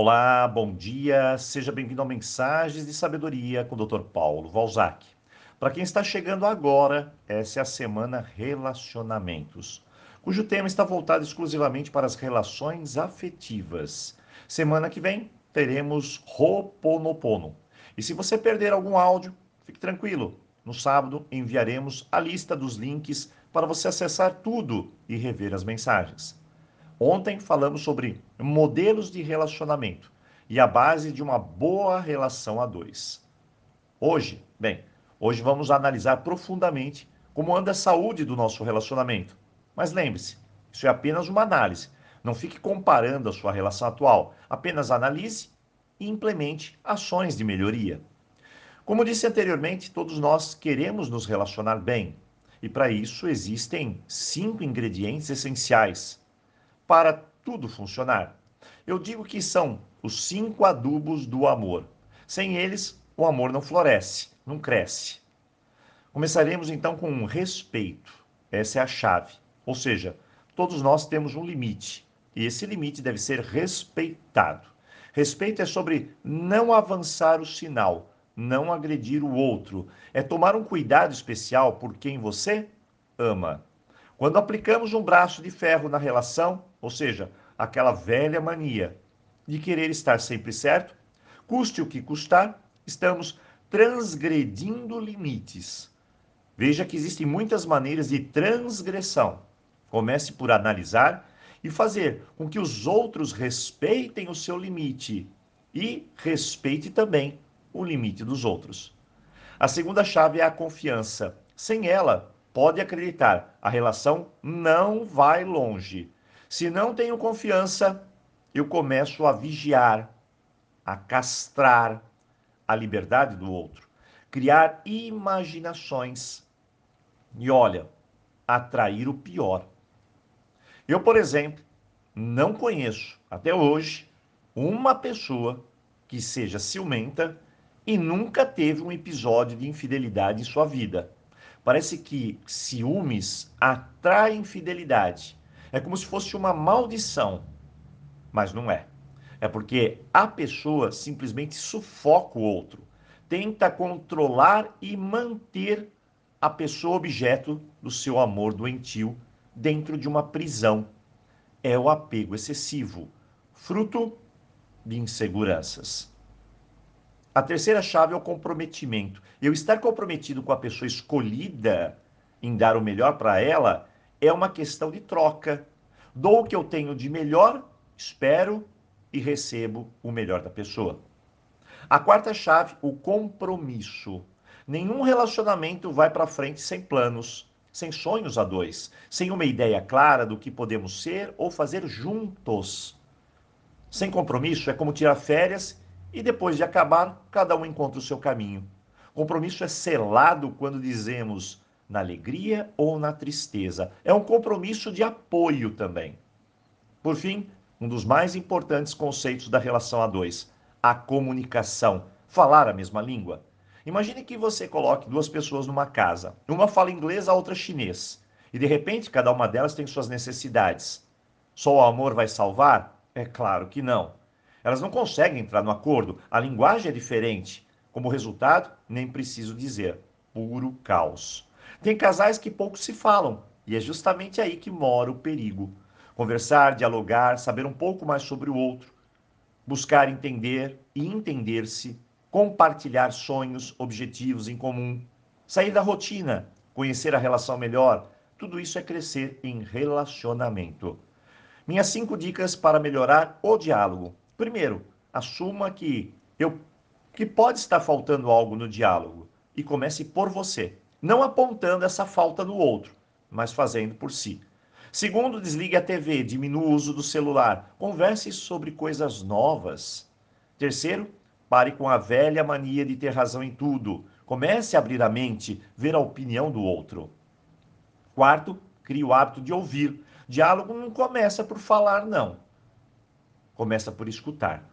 Olá, bom dia, seja bem-vindo ao Mensagens de Sabedoria com o Dr. Paulo Valzac. Para quem está chegando agora, essa é a semana Relacionamentos, cujo tema está voltado exclusivamente para as relações afetivas. Semana que vem teremos Roponopono. E se você perder algum áudio, fique tranquilo. No sábado enviaremos a lista dos links para você acessar tudo e rever as mensagens. Ontem falamos sobre modelos de relacionamento e a base de uma boa relação a dois. Hoje, bem, hoje vamos analisar profundamente como anda a saúde do nosso relacionamento. Mas lembre-se, isso é apenas uma análise. Não fique comparando a sua relação atual. Apenas analise e implemente ações de melhoria. Como disse anteriormente, todos nós queremos nos relacionar bem. E para isso existem cinco ingredientes essenciais para tudo funcionar. Eu digo que são os cinco adubos do amor. Sem eles, o amor não floresce, não cresce. Começaremos então com respeito. Essa é a chave. Ou seja, todos nós temos um limite e esse limite deve ser respeitado. Respeito é sobre não avançar o sinal, não agredir o outro, é tomar um cuidado especial por quem você ama. Quando aplicamos um braço de ferro na relação, ou seja, aquela velha mania de querer estar sempre certo, custe o que custar, estamos transgredindo limites. Veja que existem muitas maneiras de transgressão. Comece por analisar e fazer com que os outros respeitem o seu limite e respeite também o limite dos outros. A segunda chave é a confiança. Sem ela, pode acreditar, a relação não vai longe. Se não tenho confiança, eu começo a vigiar, a castrar a liberdade do outro, criar imaginações e, olha, atrair o pior. Eu, por exemplo, não conheço até hoje uma pessoa que seja ciumenta e nunca teve um episódio de infidelidade em sua vida. Parece que ciúmes atrai infidelidade. É como se fosse uma maldição, mas não é. É porque a pessoa simplesmente sufoca o outro, tenta controlar e manter a pessoa objeto do seu amor doentio dentro de uma prisão. É o apego excessivo, fruto de inseguranças. A terceira chave é o comprometimento. Eu estar comprometido com a pessoa escolhida em dar o melhor para ela é uma questão de troca. Dou o que eu tenho de melhor, espero e recebo o melhor da pessoa. A quarta chave, o compromisso. Nenhum relacionamento vai para frente sem planos, sem sonhos a dois, sem uma ideia clara do que podemos ser ou fazer juntos. Sem compromisso é como tirar férias e depois de acabar, cada um encontra o seu caminho. Compromisso é selado quando dizemos na alegria ou na tristeza. É um compromisso de apoio também. Por fim, um dos mais importantes conceitos da relação a dois, a comunicação, falar a mesma língua. Imagine que você coloque duas pessoas numa casa. Uma fala inglês, a outra chinês. E de repente, cada uma delas tem suas necessidades. Só o amor vai salvar? É claro que não. Elas não conseguem entrar no acordo, a linguagem é diferente. Como resultado, nem preciso dizer, puro caos. Tem casais que pouco se falam, e é justamente aí que mora o perigo. Conversar, dialogar, saber um pouco mais sobre o outro, buscar entender e entender-se, compartilhar sonhos, objetivos em comum, sair da rotina, conhecer a relação melhor, tudo isso é crescer em relacionamento. Minhas cinco dicas para melhorar o diálogo. Primeiro, assuma que eu que pode estar faltando algo no diálogo e comece por você, não apontando essa falta no outro, mas fazendo por si. Segundo, desligue a TV, diminua o uso do celular, converse sobre coisas novas. Terceiro, pare com a velha mania de ter razão em tudo. Comece a abrir a mente, ver a opinião do outro. Quarto, crie o hábito de ouvir. Diálogo não começa por falar, não começa por escutar.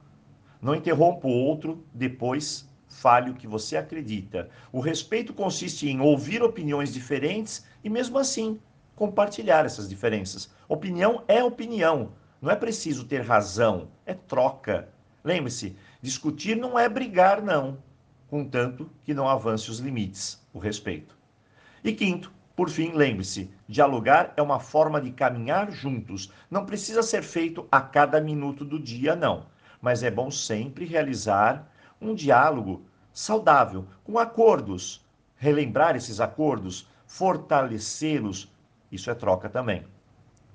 Não interrompa o outro, depois fale o que você acredita. O respeito consiste em ouvir opiniões diferentes e, mesmo assim, compartilhar essas diferenças. Opinião é opinião. Não é preciso ter razão, é troca. Lembre-se, discutir não é brigar, não, contanto que não avance os limites, o respeito. E quinto, por fim, lembre-se, dialogar é uma forma de caminhar juntos. Não precisa ser feito a cada minuto do dia, não. Mas é bom sempre realizar um diálogo saudável, com acordos. Relembrar esses acordos, fortalecê-los, isso é troca também.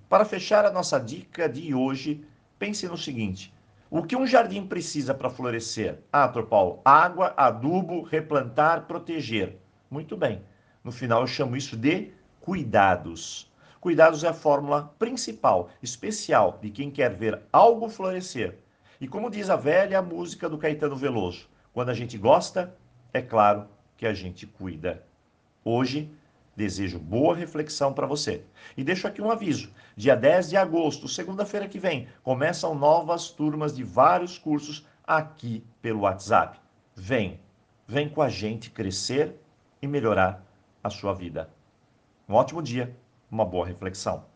Para fechar a nossa dica de hoje, pense no seguinte: o que um jardim precisa para florescer? Ah, Dr. Paulo, água, adubo, replantar, proteger. Muito bem. No final eu chamo isso de cuidados. Cuidados é a fórmula principal, especial, de quem quer ver algo florescer. E como diz a velha música do Caetano Veloso, quando a gente gosta, é claro que a gente cuida. Hoje, Desejo boa reflexão para você. E deixo aqui um aviso: dia 10 de agosto, segunda-feira que vem, começam novas turmas de vários cursos aqui pelo WhatsApp. Vem, vem com a gente crescer e melhorar a sua vida. Um ótimo dia, uma boa reflexão.